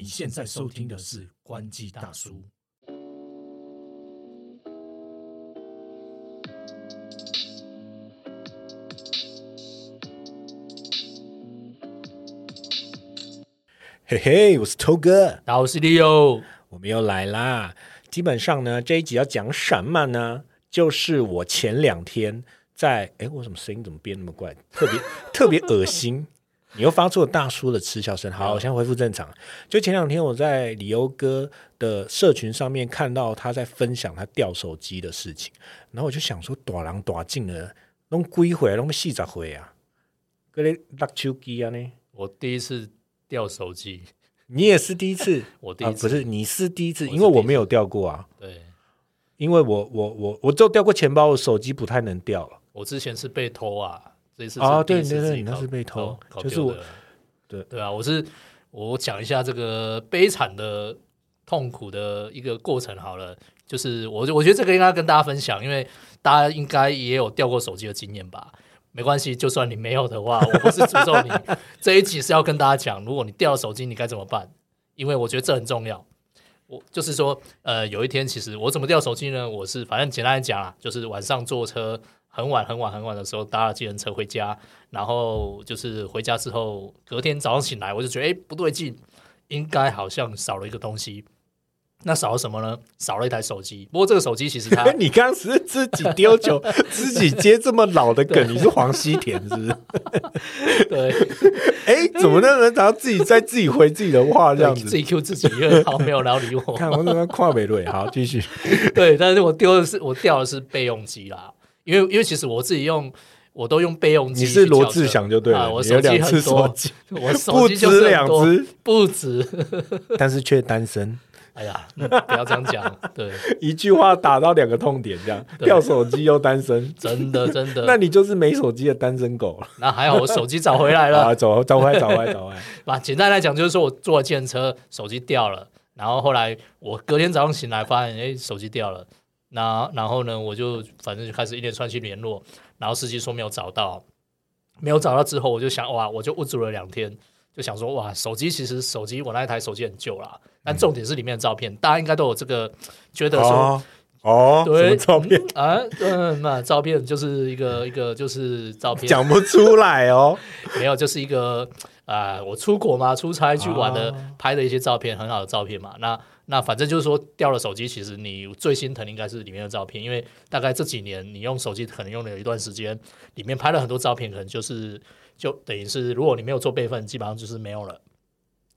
你现在收听的是关机大叔。嘿嘿，我是头哥，大家好，我是 Leo。我们又来啦。基本上呢，这一集要讲什么呢？就是我前两天在……哎，我怎么声音怎么变那么怪？特别特别恶心。你又发出了大叔的嗤笑声。好，我先恢复正常。就前两天我在李欧哥的社群上面看到他在分享他掉手机的事情，然后我就想说，短狼短进了，弄归回来，弄细咋回啊？搁咧落手机啊呢？我第一次掉手机，你也是第一次，我第一次、啊、不是，你是第一次，因为我没有掉过啊，对因为我我我我就掉过钱包，我手机不太能掉了。我之前是被偷啊，这次哦是第一次对对对那是被偷就是我对对啊，我是我讲一下这个悲惨的痛苦的一个过程好了，就是我我觉得这个应该跟大家分享，因为大家应该也有掉过手机的经验吧。没关系，就算你没有的话，我不是诅咒你。这一集是要跟大家讲，如果你掉了手机，你该怎么办？因为我觉得这很重要。我就是说，呃，有一天其实我怎么掉手机呢？我是反正简单来讲啊，就是晚上坐车很晚很晚很晚的时候搭了计程车回家，然后就是回家之后，隔天早上醒来，我就觉得哎不对劲，应该好像少了一个东西。那少了什么呢？少了一台手机。不过这个手机其实它 你刚刚是自己丢球，自己接这么老的梗，你是黄西田是不是？对哎，怎么能能找到自己在自己回自己的话这样子？自己 Q 自己，因为好没有人要理我。看我怎么跨美瑞，好继续。对，但是我丢的是我掉的是备用机啦，因为因为其实我自己用我都用备用机。是罗志祥就对了，啊我有手机很多手机，我手不机就是止两只，不止。但是却单身。哎呀，嗯不要这样讲，对，一句话打到两个痛点，这样掉手机又单身，真的真的。那你就是没手机的单身狗了。那还好，我手机找回来了。啊，走，找回来，找回来，找回来。吧，简单来讲就是说我坐了计程车，手机掉了，然后后来我隔天早上醒来发现，哎，手机掉了。那然后呢，我就反正就开始一连串去联络，然后司机说没有找到，没有找到之后，我就想哇，我就无助了两天，就想说哇，手机其实手机我那一台手机很旧啦，但重点是里面的照片，大家应该都有这个觉得说。哦对照片啊，嗯，那照片就是一个一个就是照片，讲不出来哦。没有，就是一个啊、我出国嘛，出差去玩的，哦拍的一些照片，很好的照片嘛。那那反正就是说掉了手机，其实你最心疼应该是里面的照片，因为大概这几年你用手机可能用了有一段时间，里面拍了很多照片，可能就是就等于是如果你没有做备份，基本上就是没有了。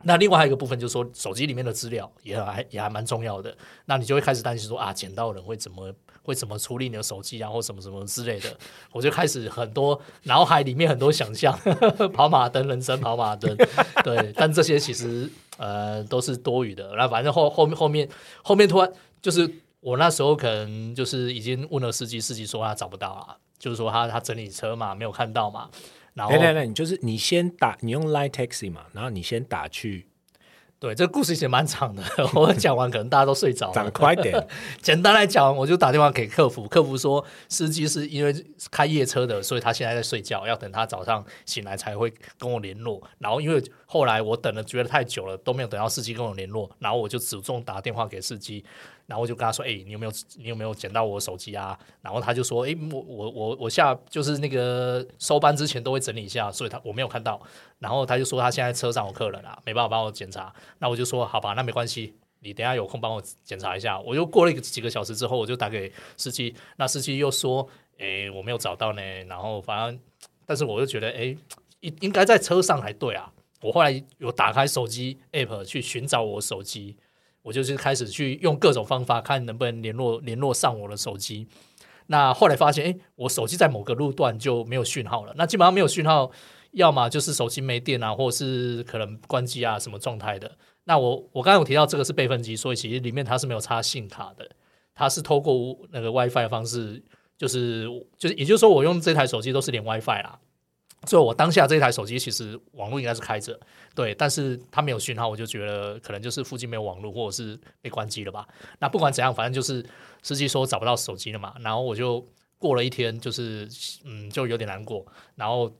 那另外还有一个部分就是说，手机里面的资料也还也还蛮重要的。那你就会开始担心说啊，捡到人会怎么会怎么处理你的手机啊，或什么什么之类的。我就开始很多脑海里面很多想象，跑马灯，人生跑马灯，对。但这些其实呃都是多余的。那反正后后面后面后面突然就是我那时候可能就是已经问了司机，司机说他找不到啊，就是说他他整理车嘛，没有看到嘛。然后来来来，你就是你先打，你用 Line Taxi 嘛，然后你先打去，对，这个故事其实蛮长的，我讲完可能大家都睡着了。讲。快点。简单来讲，我就打电话给客服，客服说司机是因为开夜车的，所以他现在在睡觉，要等他早上醒来才会跟我联络。然后因为后来我等了觉得太久了，都没有等到司机跟我联络，然后我就主动打电话给司机，然后我就跟他说：“哎、你有没有你有没有捡到我手机啊？”然后他就说：“哎、我我我我下就是那个收班之前都会整理一下，所以他我没有看到。”然后他就说他现在车上有客人啊，没办法帮我检查。那我就说好吧，那没关系，你等下有空帮我检查一下。我又过了几个小时之后，我就打给司机，那司机又说，诶，我没有找到呢。然后反正，但是我就觉得，诶，应应该在车上才对啊。我后来有打开手机 app 去寻找我手机，我就是开始去用各种方法看能不能联络联络上我的手机。那后来发现，诶，我手机在某个路段就没有讯号了。那基本上没有讯号，要么就是手机没电啊，或者是可能关机啊，什么状态的。那我我刚才有提到这个是备份机，所以其实里面它是没有插信卡的，它是透过那个 WiFi 的方式，就是就是也就是说，我用这台手机都是连 WiFi 啦。所以我当下这台手机其实网络应该是开着，对，但是它没有讯号，我就觉得可能就是附近没有网络，或者是被关机了吧。那不管怎样，反正就是司机说找不到手机了嘛，然后我就过了一天，就是嗯，就有点难过，然后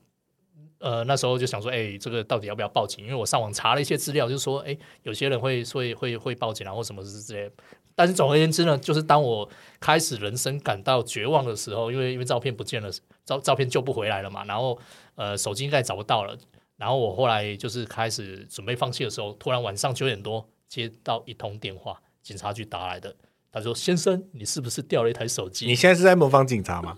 呃，那时候就想说，哎，这个到底要不要报警？因为我上网查了一些资料，就是说，哎，有些人会会会会报警然后什么之类。但是总而言之呢，就是当我开始人生感到绝望的时候，因为因为照片不见了，照照片救不回来了嘛，然后呃，手机应该找不到了。然后我后来就是开始准备放弃的时候，突然晚上九点多接到一通电话，警察局打来的。他说：“先生，你是不是掉了一台手机？你现在是在模仿警察吗？”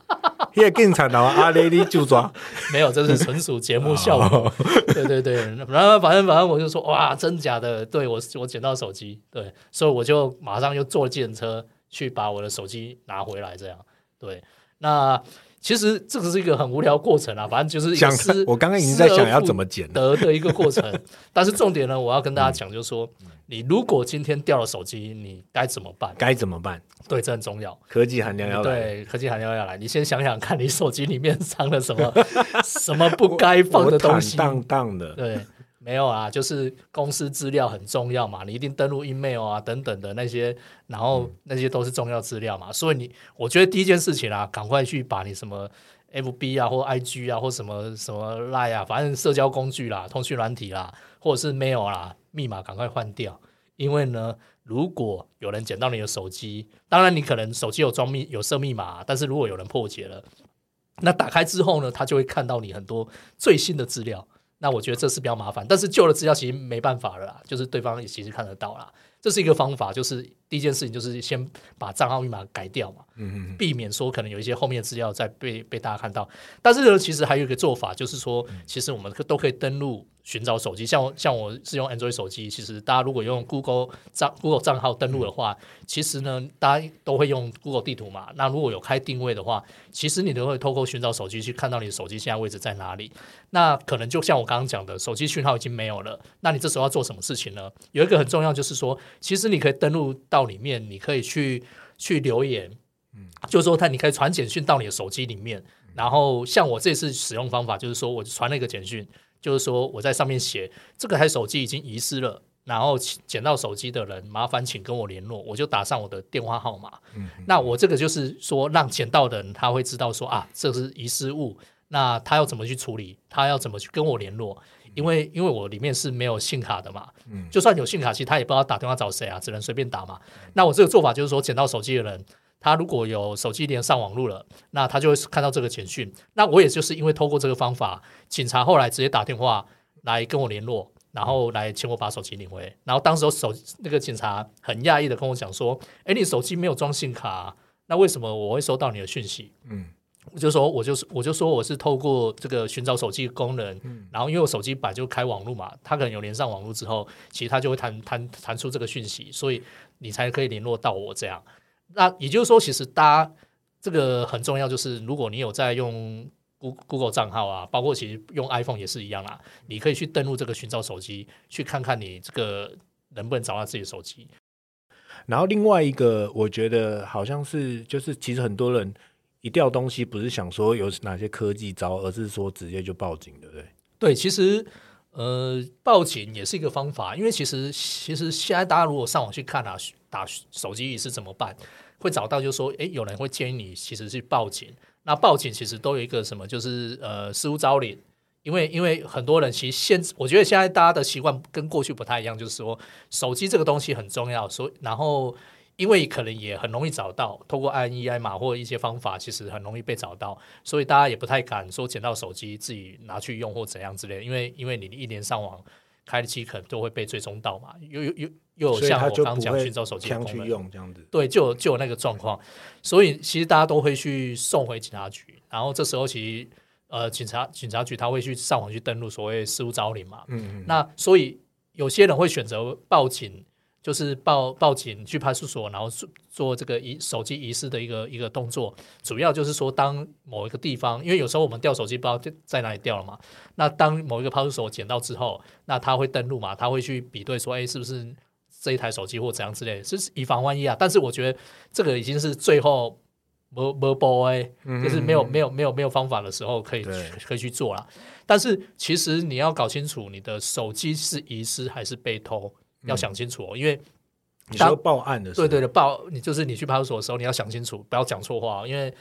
也警察拿阿雷利就抓，没有，这是纯属节目效果。对对对，然后反正反正我就说哇，真假的？对我我捡到手机，对，所以我就马上又坐计程车去把我的手机拿回来。这样对，那其实这个是一个很无聊过程啊，反正就是想我刚刚已经在想要怎么捡得的一个过程。但是重点呢，我要跟大家讲，就是说，你如果今天掉了手机，你该怎么办？该怎么办？对，这很重要。科技含量要来，对，科技含量要来。你先想想看，你手机里面藏了什么，什么不该放的东西。荡荡的，对，没有啊，就是公司资料很重要嘛，你一定登录 email 啊等等的那些，然后那些都是重要资料嘛。所以你，我觉得第一件事情啊，赶快去把你什么 FB 啊或 IG 啊或什么什么 Line 啊，反正社交工具啦、通讯软体啦，或者是 mail 啦，密码赶快换掉，因为呢。如果有人捡到你的手机，当然你可能手机有装密有设密码，但是如果有人破解了，那打开之后呢，他就会看到你很多最新的资料。那我觉得这是比较麻烦，但是旧的资料其实没办法了，就是对方也其实看得到啦。这是一个方法，就是第一件事情就是先把账号密码改掉嘛，嗯避免说可能有一些后面的资料再被被大家看到。但是呢，其实还有一个做法，就是说，其实我们都可以登录寻找手机，像我像我是用 Android 手机，其实大家如果用 Google 账 Google 账号登录的话，其实呢，大家都会用 Google 地图嘛。那如果有开定位的话，其实你都会透过寻找手机去看到你的手机现在位置在哪里。那可能就像我刚刚讲的，手机讯号已经没有了，那你这时候要做什么事情呢？有一个很重要，就是说。其实你可以登录到里面，你可以去去留言，嗯，就是说他你可以传简讯到你的手机里面，然后像我这次使用方法就是说我传了一个简讯，就是说我在上面写这个台手机已经遗失了，然后捡到手机的人麻烦请跟我联络，我就打上我的电话号码，嗯，那我这个就是说让捡到的人他会知道说啊这是遗失物，那他要怎么去处理，他要怎么去跟我联络。因为因为我里面是没有信卡的嘛，嗯，就算有信卡，其实他也不知道打电话找谁啊，只能随便打嘛。那我这个做法就是说，捡到手机的人，他如果有手机连上网络了，那他就会看到这个简讯。那我也就是因为透过这个方法，警察后来直接打电话来跟我联络，然后来请我把手机领回。然后当时手那个警察很讶异的跟我讲说：“哎，你手机没有装信卡，那为什么我会收到你的讯息？”嗯。我就说，我就是我就说我是透过这个寻找手机功能，然后因为我手机本来就开网络嘛，它可能有连上网络之后，其实它就会弹弹弹出这个讯息，所以你才可以联络到我这样。那也就是说，其实大家这个很重要，就是如果你有在用 Google 账号啊，包括其实用 iPhone 也是一样啦，你可以去登录这个寻找手机，去看看你这个能不能找到自己的手机。然后另外一个，我觉得好像是就是其实很多人。一掉东西不是想说有哪些科技招，而是说直接就报警，对不对？对，其实呃，报警也是一个方法，因为其实其实现在大家如果上网去看啊，打手机是怎么办，会找到就是说，哎，有人会建议你其实去报警。那报警其实都有一个什么，就是呃，失物招领，因为因为很多人其实现我觉得现在大家的习惯跟过去不太一样，就是说手机这个东西很重要，所以然后。因为可能也很容易找到，透过 INEI 码或一些方法，其实很容易被找到，所以大家也不太敢说捡到手机自己拿去用或怎样之类。因为因为你一连上网开机，可能都会被追踪到嘛。又又又又有像我刚讲寻找手机的功能，这样子。对，就有就有那个状况，所以其实大家都会去送回警察局，然后这时候其实呃警察警察局他会去上网去登录所谓失物招领嘛。嗯嗯。那所以有些人会选择报警。就是报报警去派出所，然后做做这个遗手机遗失的一个一个动作。主要就是说，当某一个地方，因为有时候我们掉手机不知道在哪里掉了嘛。那当某一个派出所捡到之后，那他会登录嘛，他会去比对说，哎，是不是这一台手机或怎样之类，是以防万一啊。但是我觉得这个已经是最后没没包哎，就是没有没有没有没有方法的时候可以可以去做了。但是其实你要搞清楚，你的手机是遗失还是被偷。要想清楚哦，因为你说报案的时候，对对的报你就是你去派出所的时候，你要想清楚，不要讲错话，因为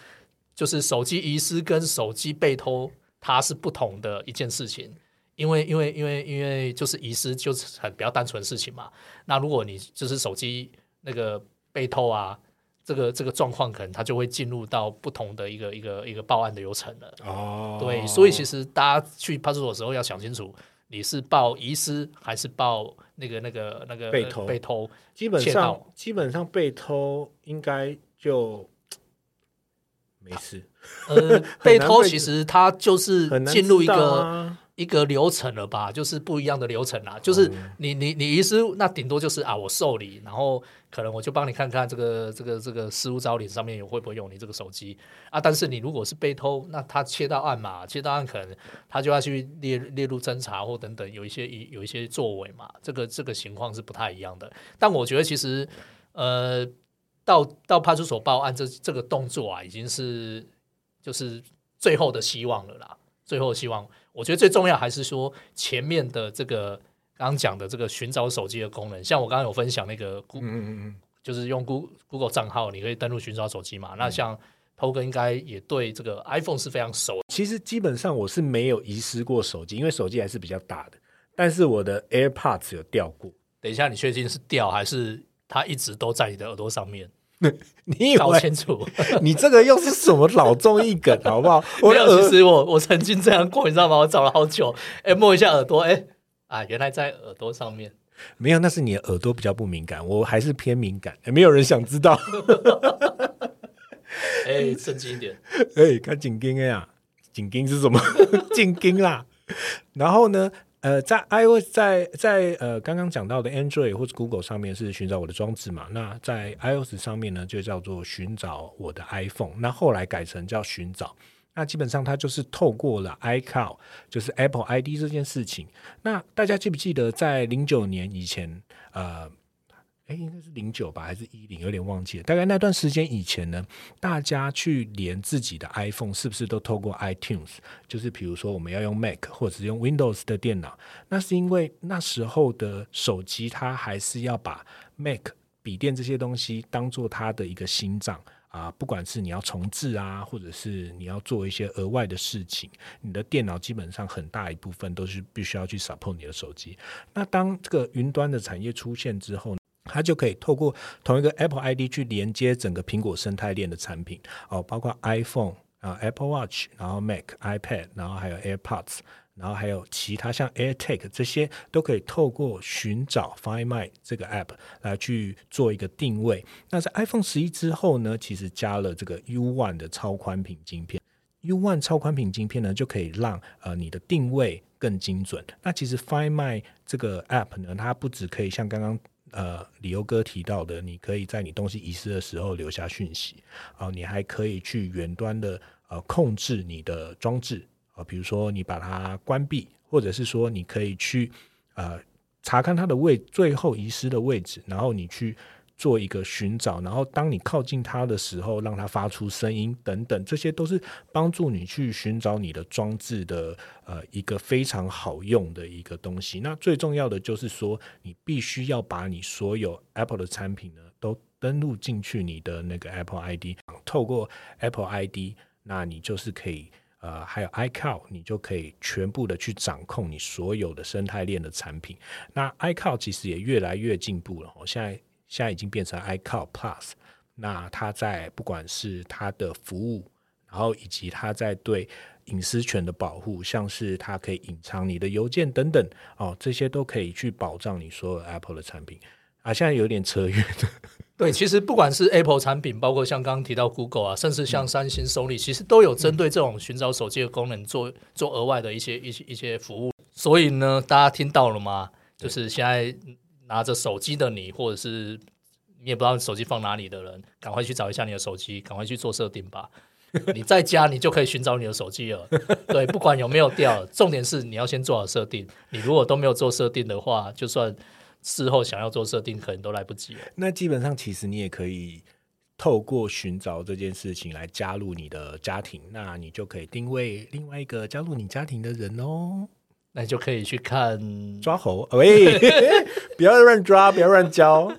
就是手机遗失跟手机被偷，它是不同的一件事情。因为因为因为因为就是遗失就是很比较单纯的事情嘛。那如果你就是手机那个被偷啊，这个这个状况可能它就会进入到不同的一个一个一个报案的流程了。哦，对，所以其实大家去派出所的时候要想清楚，你是报遗失还是报那个那个那个被偷被偷。基本上基本上被偷应该就没事，呃，被偷其实他就是进入一个。啊一个流程了吧，就是不一样的流程啦。就是你你你遗失，那顶多就是啊，我受理，然后可能我就帮你看看这个这个这个失物招领上面有会不会有你这个手机啊。但是你如果是被偷，那他切到案嘛，切到案可能他就要去列列入侦查或等等，有一些有一些作为嘛，这个这个情况是不太一样的。但我觉得其实呃，到到派出所报案这这个动作啊，已经是就是最后的希望了啦。最后的希望，我觉得最重要还是说前面的这个刚刚讲的这个寻找手机的功能，像我刚刚有分享那个嗯嗯嗯，就是用 Google Google 账号，你可以登录寻找手机嘛。那像 o g 应该也对这个 iPhone 是非常熟，其实基本上我是没有遗失过手机，因为手机还是比较大的，但是我的 AirPods 有掉过。等一下，你确定是掉还是它一直都在你的耳朵上面？搞 你以为清楚。你这个又是什么老综艺梗，好不好？我 没有，耳其实我我曾经这样过，你知道吗？我找了好久，哎，摸一下耳朵，哎，啊，原来在耳朵上面。没有，那是你的耳朵比较不敏感，我还是偏敏感，没有人想知道。哎，正经一点。哎，看紧盯呀，紧盯是什么？紧盯啦。然后呢，呃，在 iOS 在在呃刚刚讲到的 Android 或者 Google 上面是寻找我的装置嘛，那在 iOS 上面呢就叫做寻找我的 iPhone，那后来改成叫寻找。那基本上它就是透过了 iCloud，就是 Apple ID 这件事情。那大家记不记得在零九年以前，呃，哎，应该是零九吧，还是一零？有点忘记了。大概那段时间以前呢，大家去连自己的 iPhone 是不是都透过 iTunes？就是比如说我们要用 Mac 或者是用 Windows 的电脑，那是因为那时候的手机它还是要把 Mac 笔电这些东西当做它的一个心脏。啊，不管是你要重置啊，或者是你要做一些额外的事情，你的电脑基本上很大一部分都是必须要去 support 你的手机。那当这个云端的产业出现之后，它就可以透过同一个 Apple ID 去连接整个苹果生态链的产品哦，包括 iPhone 啊、Apple Watch，然后 Mac、iPad，然后还有 AirPods。然后还有其他像 AirTag 这些都可以透过寻找 Find My 这个 App 来去做一个定位。那在 iPhone 十一之后呢，其实加了这个 U One 的超宽屏晶片。U One 超宽屏晶片呢，就可以让呃你的定位更精准。那其实 Find My 这个 App 呢，它不只可以像刚刚呃李欧哥提到的，你可以在你东西遗失的时候留下讯息啊、你还可以去远端的呃控制你的装置。啊，比如说你把它关闭，或者是说你可以去呃查看它的位最后遗失的位置，然后你去做一个寻找，然后当你靠近它的时候，让它发出声音等等，这些都是帮助你去寻找你的装置的呃一个非常好用的一个东西。那最重要的就是说，你必须要把你所有 Apple 的产品呢都登录进去你的那个 Apple ID，透过 Apple ID，那你就是可以。呃，还有 iCloud，你就可以全部的去掌控你所有的生态链的产品。那 iCloud 其实也越来越进步了，我，现在现在已经变成 iCloud Plus。那它在不管是它的服务，然后以及它在对隐私权的保护，像是它可以隐藏你的邮件等等，哦，这些都可以去保障你所有 Apple 的产品。啊，现在有点扯远了。对，其实不管是 Apple 产品，包括像刚刚提到 Google 啊，甚至像三星、Sony，其实都有针对这种寻找手机的功能做做额外的一些一些一些服务。所以呢，大家听到了吗？就是现在拿着手机的你，或者是你也不知道手机放哪里的人，赶快去找一下你的手机，赶快去做设定吧。你在家，你就可以寻找你的手机了。对，不管有没有掉，重点是你要先做好设定。你如果都没有做设定的话，就算事后想要做设定，可能都来不及了。那基本上，其实你也可以透过寻找这件事情来加入你的家庭，那你就可以定位另外一个加入你家庭的人哦。那你就可以去看抓猴，喂，不要乱抓，不要乱教，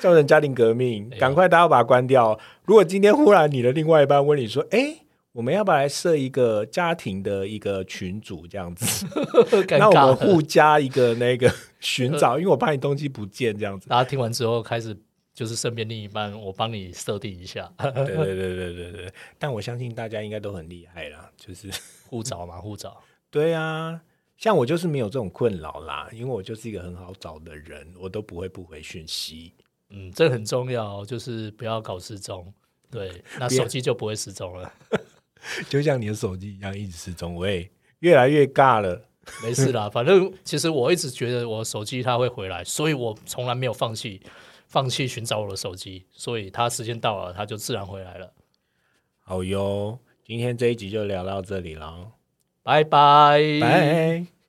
造成家庭革命，赶快大家把它关掉。如果今天忽然你的另外一半问你说：“哎，我们要不要来设一个家庭的一个群组这样子？那我们。互加一个那个 寻找，因为我怕你东西不见这样子。大家听完之后开始就是身边另一半，我帮你设定一下对对对对对对，但我相信大家应该都很厉害啦，就是互找嘛，互找。对啊，像我就是没有这种困扰啦，因为我就是一个很好找的人，我都不会不回讯息。嗯，这很重要，就是不要搞失踪。对，那手机就不会失踪了。就像你的手机一样，一直失踪，喂，越来越尬了。没事啦，反正其实我一直觉得我手机它会回来，所以我从来没有放弃放弃寻找我的手机，所以它时间到了，它就自然回来了。好哟，今天这一集就聊到这里了，拜拜，拜。